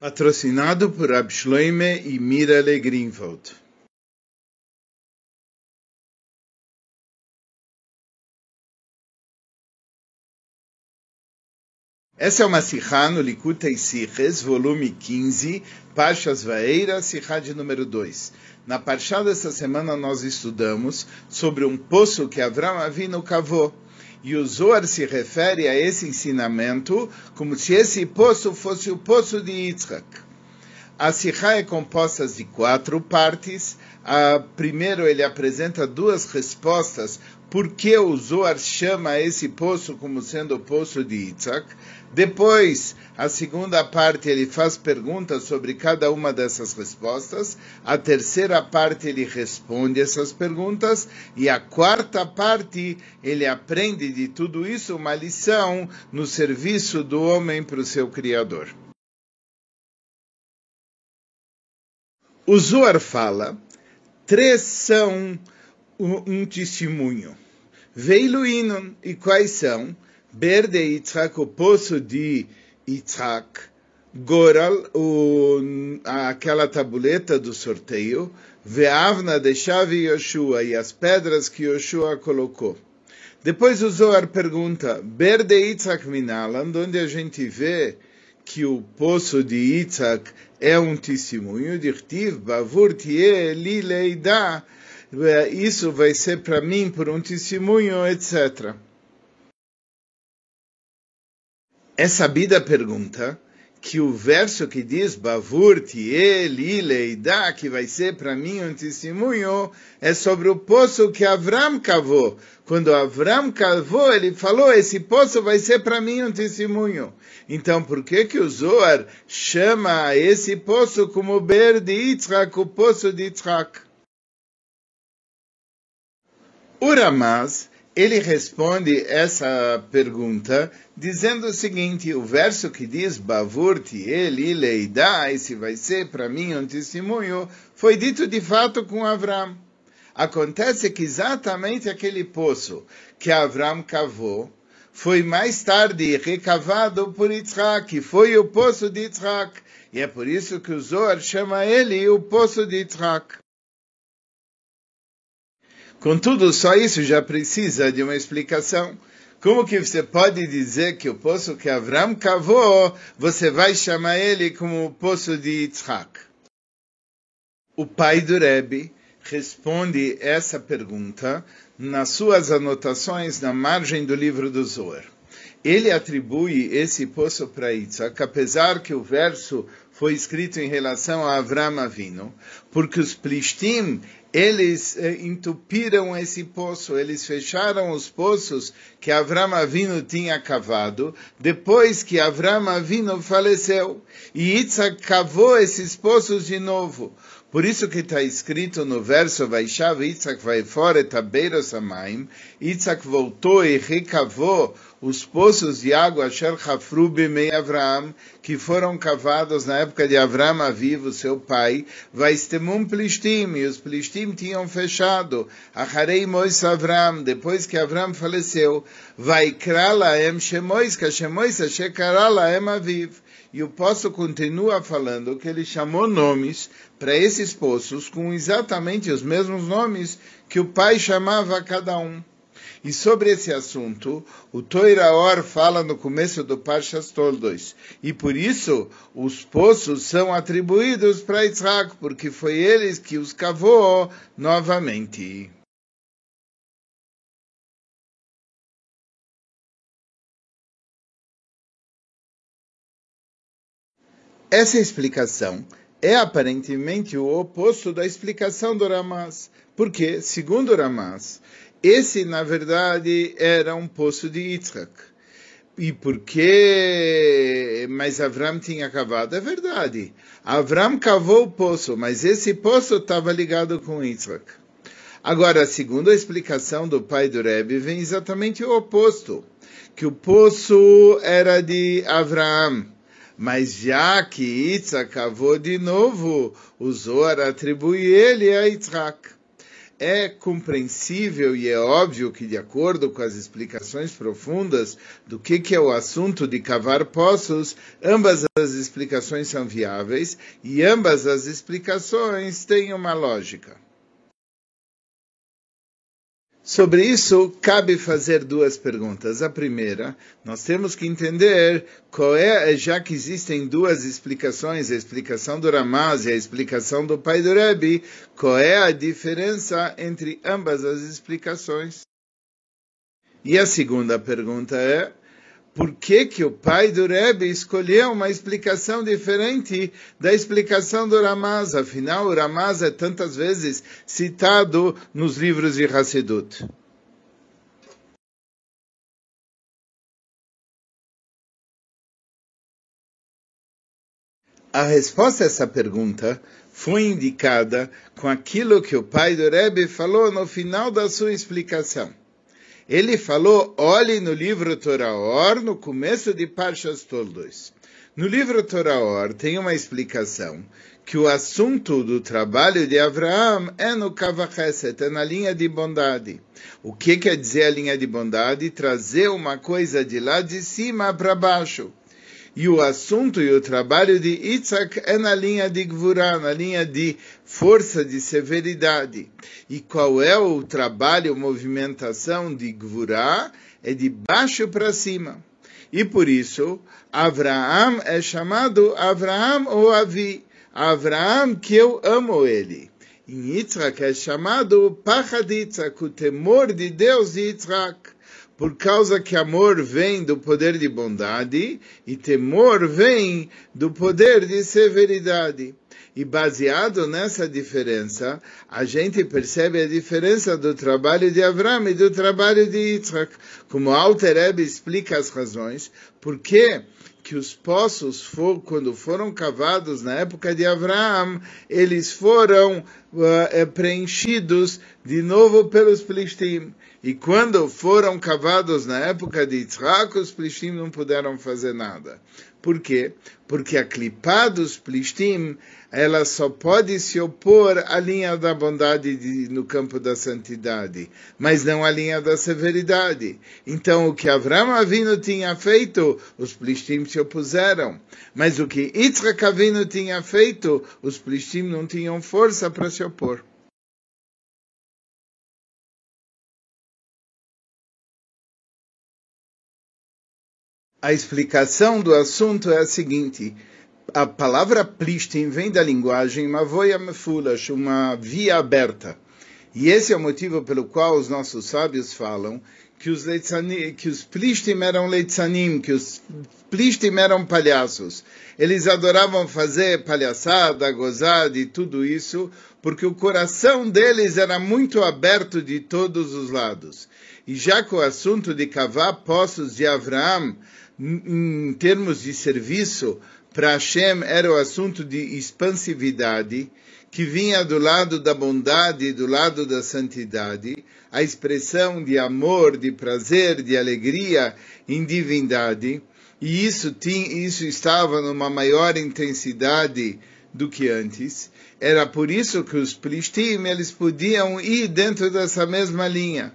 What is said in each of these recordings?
Patrocinado por Abschloime e Mirale Greenwald. Essa é uma Sihá no Likutei Siches, volume 15, Parshas Vaeira, Sihá de número 2. Na Parshá dessa semana nós estudamos sobre um poço que Avram Avinu cavou. E o Zohar se refere a esse ensinamento como se esse poço fosse o poço de Yitzhak. A Sihá é composta de quatro partes. A, primeiro, ele apresenta duas respostas por que o Zohar chama esse poço como sendo o poço de Yitzhak. Depois, a segunda parte, ele faz perguntas sobre cada uma dessas respostas. A terceira parte, ele responde essas perguntas. E a quarta parte, ele aprende de tudo isso uma lição no serviço do homem para o seu Criador. O Zohar fala, três são um testemunho. Veiluinon, e quais são? Ber de Yitzhak, o poço de Yitzhak, Goral, o, aquela tabuleta do sorteio, Veavna de Chave Yoshua, e as pedras que Yoshua colocou. Depois o Zohar pergunta, Ber de Yitzhak Minaland, onde a gente vê que o poço de Yitzhak é um testemunho de Rtiv, Bavur Tie Li Leida, isso vai ser para mim por um testemunho, etc. É sabida a pergunta que o verso que diz Bavur Tie Li Leida, que vai ser para mim um testemunho, é sobre o poço que Avram cavou. Quando Avram cavou, ele falou: esse poço vai ser para mim um testemunho. Então, por que que o Zohar chama esse poço como Ber de Yitzhak, o poço de Yitzhak? O Ramaz, ele responde essa pergunta dizendo o seguinte, o verso que diz Bavur ele leida, esse vai ser para mim um testemunho, foi dito de fato com Avram. Acontece que exatamente aquele poço que Avram cavou, foi mais tarde recavado por Yitzhak, foi o poço de Yitzhak. E é por isso que o Zohar chama ele o poço de Yitzhak. Contudo, só isso já precisa de uma explicação. Como que você pode dizer que o poço que Avram cavou, você vai chamar ele como o poço de Yitzhak? O pai do Rebbe responde essa pergunta nas suas anotações na margem do livro do Zohar. Ele atribui esse poço para Yitzhak, apesar que o verso foi escrito em relação a Avram Avino, porque os Plishtim, eles eh, entupiram esse poço, eles fecharam os poços que Avram Avino tinha cavado, depois que Avram Avino faleceu. E Yitzhak cavou esses poços de novo. Por isso que está escrito no verso, Vaishav Yitzhak vai fora tabeiro samaim, Yitzhak voltou e recavou os poços de água Asher Hafru Bimei Avram, que foram cavados na época de Avram Avivo, seu pai, Vaistemum Plishtim, e os Plishtim tinham fechado, Acharei Mois Avram, depois que Avram faleceu, Vaikra Laem Shemois, que Shemois Ashekara Laem Aviv. E o poço continua falando que ele chamou nomes para esses poços com exatamente os mesmos nomes que o pai chamava a cada um. E sobre esse assunto, o Toiraor fala no começo do Parshas Toldos. E por isso, os poços são atribuídos para Isaac, porque foi ele que os cavou novamente. Essa explicação é aparentemente o oposto da explicação do Ramaz, porque, segundo Ramaz, esse, na verdade, era um poço de Yitzhak. E por que mas Avram tinha cavado? É verdade. Avram cavou o poço, mas esse poço estava ligado com Yitzhak. Agora, segundo a explicação do pai do Rebbe, vem exatamente o oposto, que o poço era de Avram mas já que Yitzhak cavou de novo, o Zohar atribui ele a Yitzhak. É compreensível e é óbvio que, de acordo com as explicações profundas do que, que é o assunto de cavar poços, ambas as explicações são viáveis e ambas as explicações têm uma lógica. Sobre isso, cabe fazer duas perguntas. A primeira, nós temos que entender qual é, já que existem duas explicações, a explicação do Ramaz e a explicação do pai do Rebbe, qual é a diferença entre ambas as explicações. E a segunda pergunta é, por que, que o pai do Rebbe escolheu uma explicação diferente da explicação do Ramaz. Afinal, o Ramaz é tantas vezes citado nos livros de Hassidut. A resposta a essa pergunta foi indicada com aquilo que o pai do Rebbe falou no final da sua explicação. Ele falou, olhe no livro Toraor, no começo de Parshas Toldos. No livro Toraor tem uma explicação que o assunto do trabalho de Abraão é no Kavacheset, é na linha de bondade. O que quer dizer a linha de bondade? Trazer uma coisa de lá de cima para baixo. E o assunto e o trabalho de Isaac é na linha de Gvurá, na linha de força, de severidade. E qual é o trabalho, movimentação de Gvurá? É de baixo para cima. E por isso, Abraão é chamado Abraão ou Avi. Abraão que eu amo ele. Em Yitzhak é chamado Pachad Yitzhak, o temor de Deus de Yitzhak por causa que amor vem do poder de bondade e temor vem do poder de severidade. E baseado nessa diferença, a gente percebe a diferença do trabalho de Avram e do trabalho de Yitzhak. Como Alter Rebbe explica as razões, por que que os poços, for, quando foram cavados na época de Abraão, eles foram uh, preenchidos de novo pelos Plishtim. E quando foram cavados na época de Yitzhak, os Plishtim não puderam fazer nada. Por quê? Porque a clipá dos Plishtim, ela só pode se opor à linha da bondade de, no campo da santidade, mas não à linha da severidade. Então, o que Avram Avinu tinha feito, os Plishtim se opuseram. Mas o que Yitzhak Avinu tinha feito, os Plishtim não tinham força para se opor. A explicação do assunto é a seguinte. A palavra plistim vem da linguagem mavoya mefulash, uma via aberta. E esse é o motivo pelo qual os nossos sábios falam que os, leitzanim, que os plistim eram leitzanim, que os plistim eram palhaços. Eles adoravam fazer palhaçada, gozada e tudo isso, porque o coração deles era muito aberto de todos os lados. E já que o assunto de cavar poços de Abraão em termos de serviço, para Hashem era o assunto de expansividade, que vinha do lado da bondade, do lado da santidade, a expressão de amor, de prazer, de alegria em divindade, e isso, tinha, isso estava numa maior intensidade do que antes. Era por isso que os Plishtim, eles podiam ir dentro dessa mesma linha,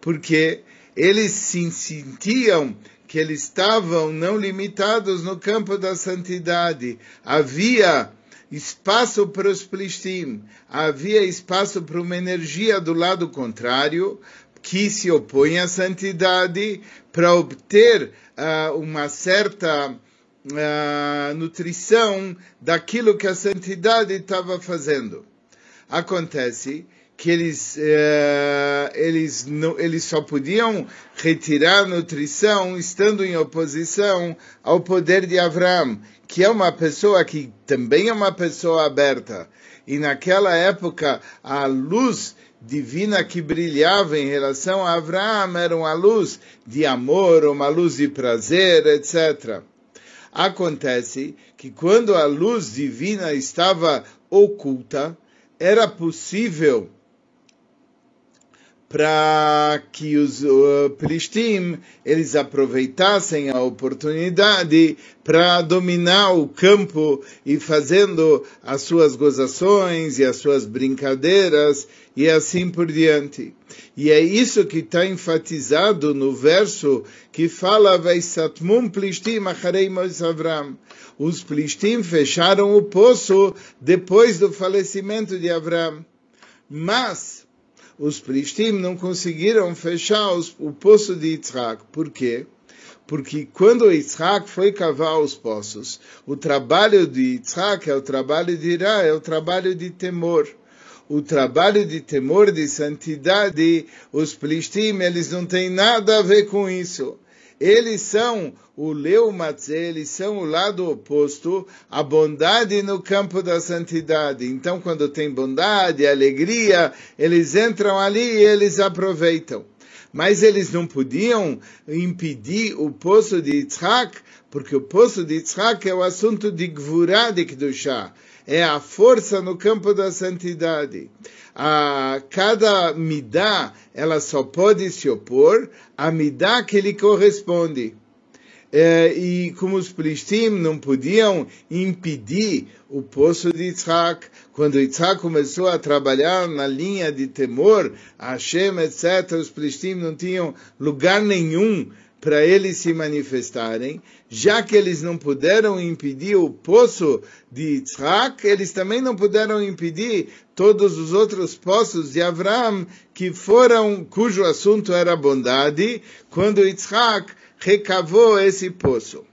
porque eles se sentiam que eles estavam não limitados no campo da santidade. Havia espaço para os Plishtim, havia espaço para uma energia do lado contrário, que se opõe à santidade, para obter uh, uma certa uh, nutrição daquilo que a santidade estava fazendo. Acontece que eles, eh, eles, não, eles só podiam retirar nutrição estando em oposição ao poder de Abraão, que é uma pessoa que também é uma pessoa aberta. E naquela época, a luz divina que brilhava em relação a Abraão era uma luz de amor, uma luz de prazer, etc. Acontece que quando a luz divina estava oculta, era possível para que os uh, Plishtim eles aproveitassem a oportunidade para dominar o campo e fazendo as suas gozações e as suas brincadeiras e assim por diante. E é isso que está enfatizado no verso que fala Vaisatmum Plishtim acharei Avram. Os Plishtim fecharam o poço depois do falecimento de Avram. Mas os Plishtim não conseguiram fechar os, o poço de Yitzhak. Por quê? Porque quando Yitzhak foi cavar os poços, o trabalho de Yitzhak é o trabalho de Irá, é o trabalho de temor. O trabalho de temor, de santidade, os Plishtim, eles não têm nada a ver com isso eles são o Leumatze, eles são o lado oposto, a bondade no campo da santidade. Então, quando tem bondade, alegria, eles entram ali e eles aproveitam. Mas eles não podiam impedir o poço de Yitzhak, porque o poço de Yitzhak é o assunto de Gvurah de Kedushah, é a força no campo da santidade a cada midá, ela só pode se opor à midá que lhe corresponde. É, e como os Plishtim não podiam impedir o poço de Yitzhak, quando Yitzhak começou a trabalhar na linha de temor, Hashem, etc., os Plishtim não tinham lugar nenhum para eles se manifestarem, já que eles não puderam impedir o poço de Yitzhak, eles também não puderam impedir todos os outros poços de Abraão que foram, cujo assunto era bondade, quando Yitzhak recavou esse poço.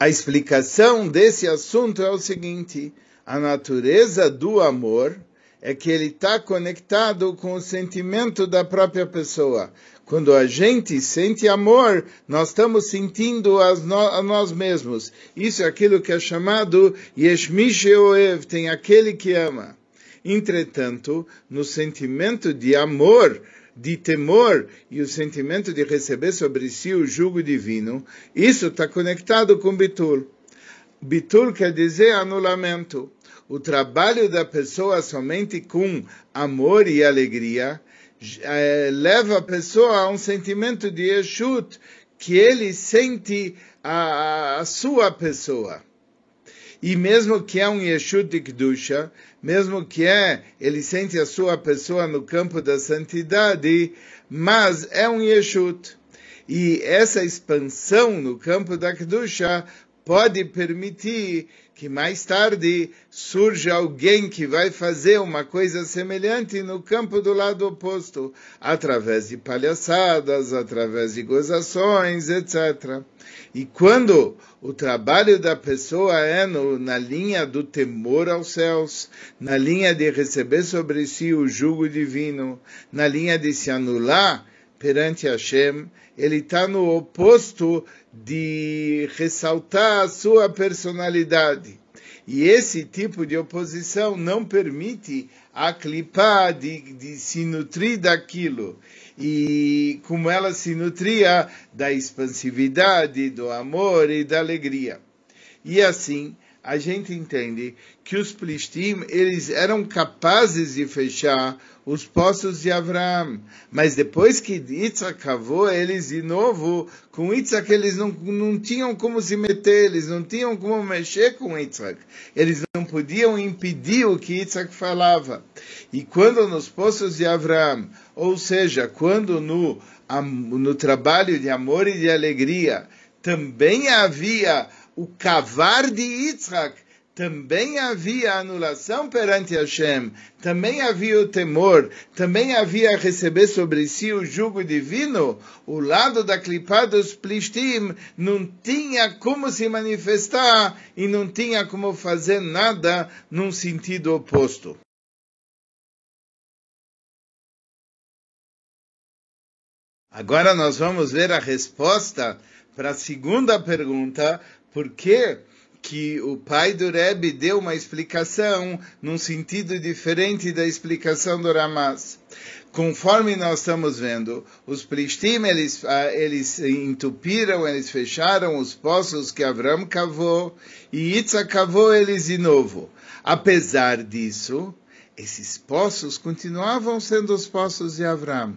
A explicação desse assunto é o seguinte: a natureza do amor é que ele está conectado com o sentimento da própria pessoa. Quando a gente sente amor, nós estamos sentindo a nós mesmos. Isso é aquilo que é chamado Yeshmish Oev, tem aquele que ama. Entretanto, no sentimento de amor, de temor e o sentimento de receber sobre si o jugo divino, isso está conectado com Bitul. Bitul quer dizer anulamento o trabalho da pessoa somente com amor e alegria é, leva a pessoa a um sentimento de Yeshut, que ele sente a, a sua pessoa. E mesmo que é um Yeshut de Kedusha, mesmo que é, ele sente a sua pessoa no campo da santidade, mas é um Yeshut. E essa expansão no campo da Kedusha pode permitir que mais tarde surja alguém que vai fazer uma coisa semelhante no campo do lado oposto, através de palhaçadas, através de gozações, etc. E quando o trabalho da pessoa é no, na linha do temor aos céus, na linha de receber sobre si o jugo divino, na linha de se anular perante Hashem, ele está no oposto de ressaltar a sua personalidade. E esse tipo de oposição não permite a clipar de, de se nutrir daquilo. E como ela se nutria da expansividade, do amor e da alegria. E assim, a gente entende que os Plishtim, eles eram capazes de fechar os poços de Abraão. Mas depois que Yitzhak cavou, eles de novo, com Yitzhak, eles não, não tinham como se meter, eles não tinham como mexer com Yitzhak. Eles não podiam impedir o que Yitzhak falava. E quando nos poços de Abraão, ou seja, quando no, no trabalho de amor e de alegria, também havia o cavar de Yitzhak, também havia anulação perante Hashem, também havia o temor, também havia receber sobre si o jugo divino, o lado da clipa dos Plishtim não tinha como se manifestar e não tinha como fazer nada num sentido oposto. Agora nós vamos ver a resposta para a segunda pergunta, por que que o pai do Rebbe deu uma explicação num sentido diferente da explicação do Ramaz. conforme nós estamos vendo, os Plishtim, eles, ah, eles entupiram, eles fecharam os poços que Avram cavou, e Yitzhak cavou eles de novo. Apesar disso, esses poços continuavam sendo os poços de Avram.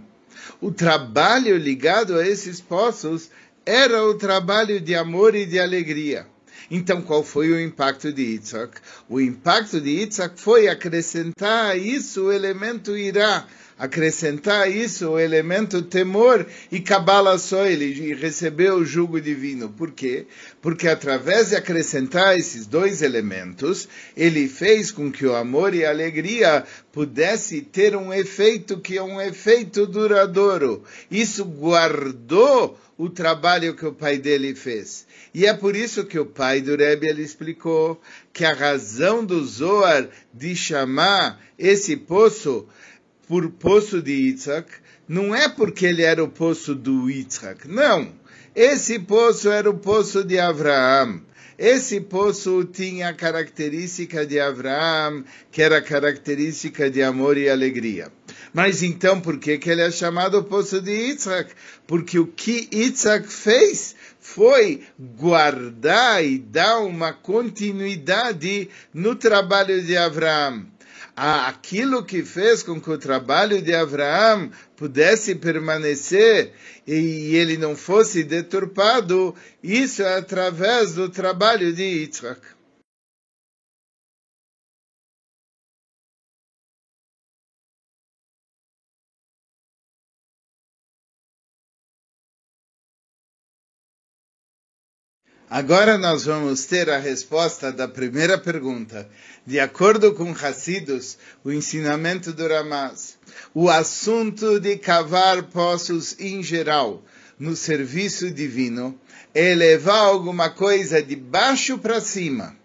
O trabalho ligado a esses poços era o trabalho de amor e de alegria. Então, qual foi o impacto de Yitzhak? O impacto de Yitzhak foi acrescentar a isso o elemento irá, acrescentar a isso o elemento temor e Kabbalah só ele recebeu o jugo divino. Por quê? Porque através de acrescentar esses dois elementos, ele fez com que o amor e a alegria pudesse ter um efeito que é um efeito duradouro. Isso guardou o trabalho que o pai dele fez. E é por isso que o pai do Rebbe ele explicou que a razão do Zohar de chamar esse poço por poço de Yitzhak não é porque ele era o poço do Yitzhak, não. Esse poço era o poço de Abraão. Esse poço tinha a característica de Abraão, que era característica de amor e alegria. Mas então, por que, que ele é chamado poço de Yitzhak? Porque o que Yitzhak fez foi guardar e dar uma continuidade no trabalho de Abraão. Aquilo que fez com que o trabalho de Abraão pudesse permanecer e ele não fosse deturpado, isso é através do trabalho de Yitzhak. Agora nós vamos ter a resposta da primeira pergunta. De acordo com Hassidus, o ensinamento do Ramaz, o assunto de cavar poços em geral no serviço divino é levar alguma coisa de baixo para cima.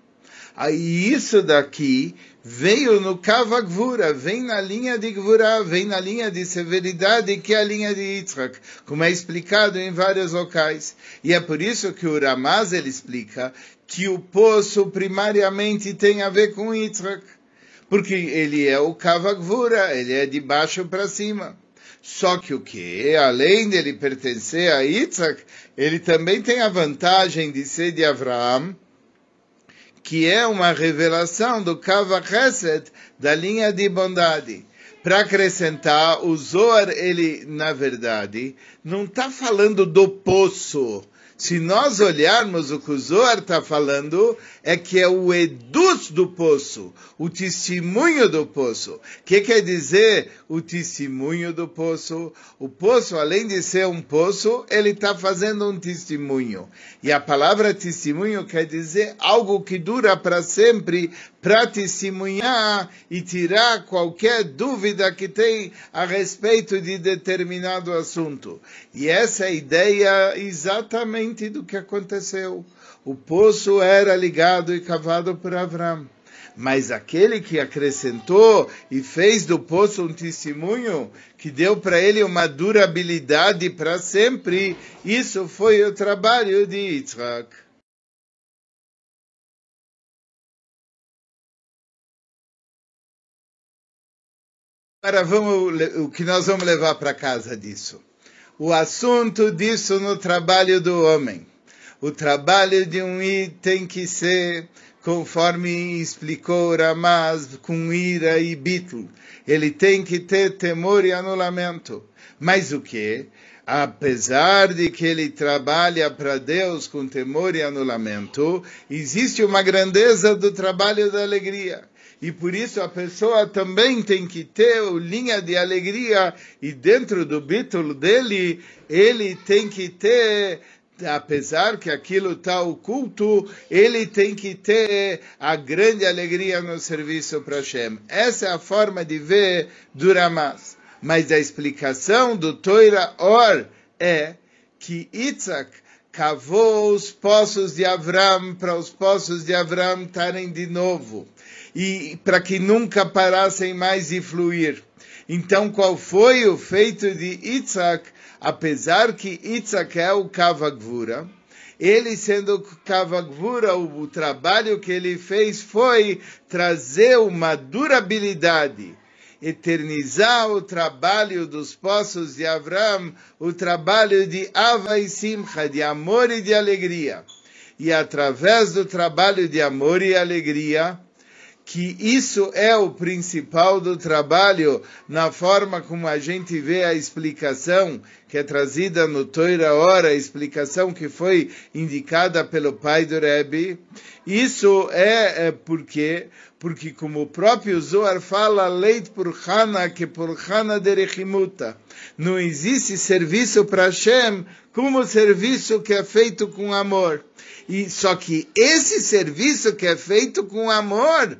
Aí isso daqui veio no Kavagvura, vem na linha de Gvura, vem na linha de severidade, que é a linha de Yitzhak, como é explicado em vários locais. E é por isso que o Ramaz ele explica que o poço primariamente tem a ver com Yitzhak, porque ele é o Kavagvura, ele é de baixo para cima. Só que o que? Além dele pertencer a Yitzhak, ele também tem a vantagem de ser de Abraão, que é uma revelação do Kava Chesed, da linha de bondade. Para acrescentar, o Zohar, ele, na verdade, não está falando do poço, se nós olharmos o que o Zohar está falando, é que é o edus do poço, o testemunho do poço. O que quer dizer o testemunho do poço? O poço, além de ser um poço, ele está fazendo um testemunho. E a palavra testemunho quer dizer algo que dura para sempre, para testemunhar e tirar qualquer dúvida que tem a respeito de determinado assunto. E essa é a ideia exatamente do que aconteceu. O poço era ligado e cavado por Avram. Mas aquele que acrescentou e fez do poço um testemunho que deu para ele uma durabilidade para sempre, isso foi o trabalho de Yitzhak. Agora vamos, o que nós vamos levar para casa disso? o assunto disso no trabalho do homem. O trabalho de um I tem que ser, conforme explicou Ramaz, com ira e bitl. Ele tem que ter temor e anulamento. Mas o que? Apesar de que ele trabalha para Deus com temor e anulamento, existe uma grandeza do trabalho da alegria e por isso a pessoa também tem que ter linha de alegria e dentro do título dele ele tem que ter apesar que aquilo está oculto, ele tem que ter a grande alegria no serviço para Hashem. Essa é a forma de ver do Ramaz. Mas a explicação do Toira Or é que Isaac cavou os poços de Avram para os poços de Avram estarem de novo e para que nunca parassem mais de fluir. Então, qual foi o feito de Isaac? Apesar que Isaac é o Kavagvura, ele sendo Kavagvura, o, o trabalho que ele fez foi trazer uma durabilidade eternizar o trabalho dos poços de Avram, o trabalho de Ava e Simcha, de amor e de alegria. E através do trabalho de amor e alegria, que isso é o principal do trabalho na forma como a gente vê a explicação que é trazida no Toira Ora, a explicação que foi indicada pelo pai do Rebbe. Isso é, é porque, porque como o próprio Zohar fala, leit por Hana que por Hana derechimuta. Não existe serviço para Hashem como serviço que é feito com amor. E só que esse serviço que é feito com amor,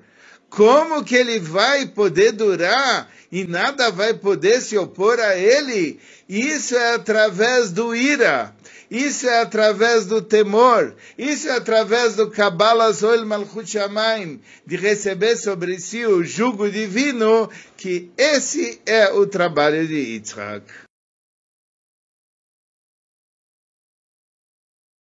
como que ele vai poder durar e nada vai poder se opor a ele? Isso é através do ira. Isso é através do temor. Isso é através do Kabbalah Zoel Malchut Shamayim, de receber sobre si o jugo divino, que esse é o trabalho de Yitzhak.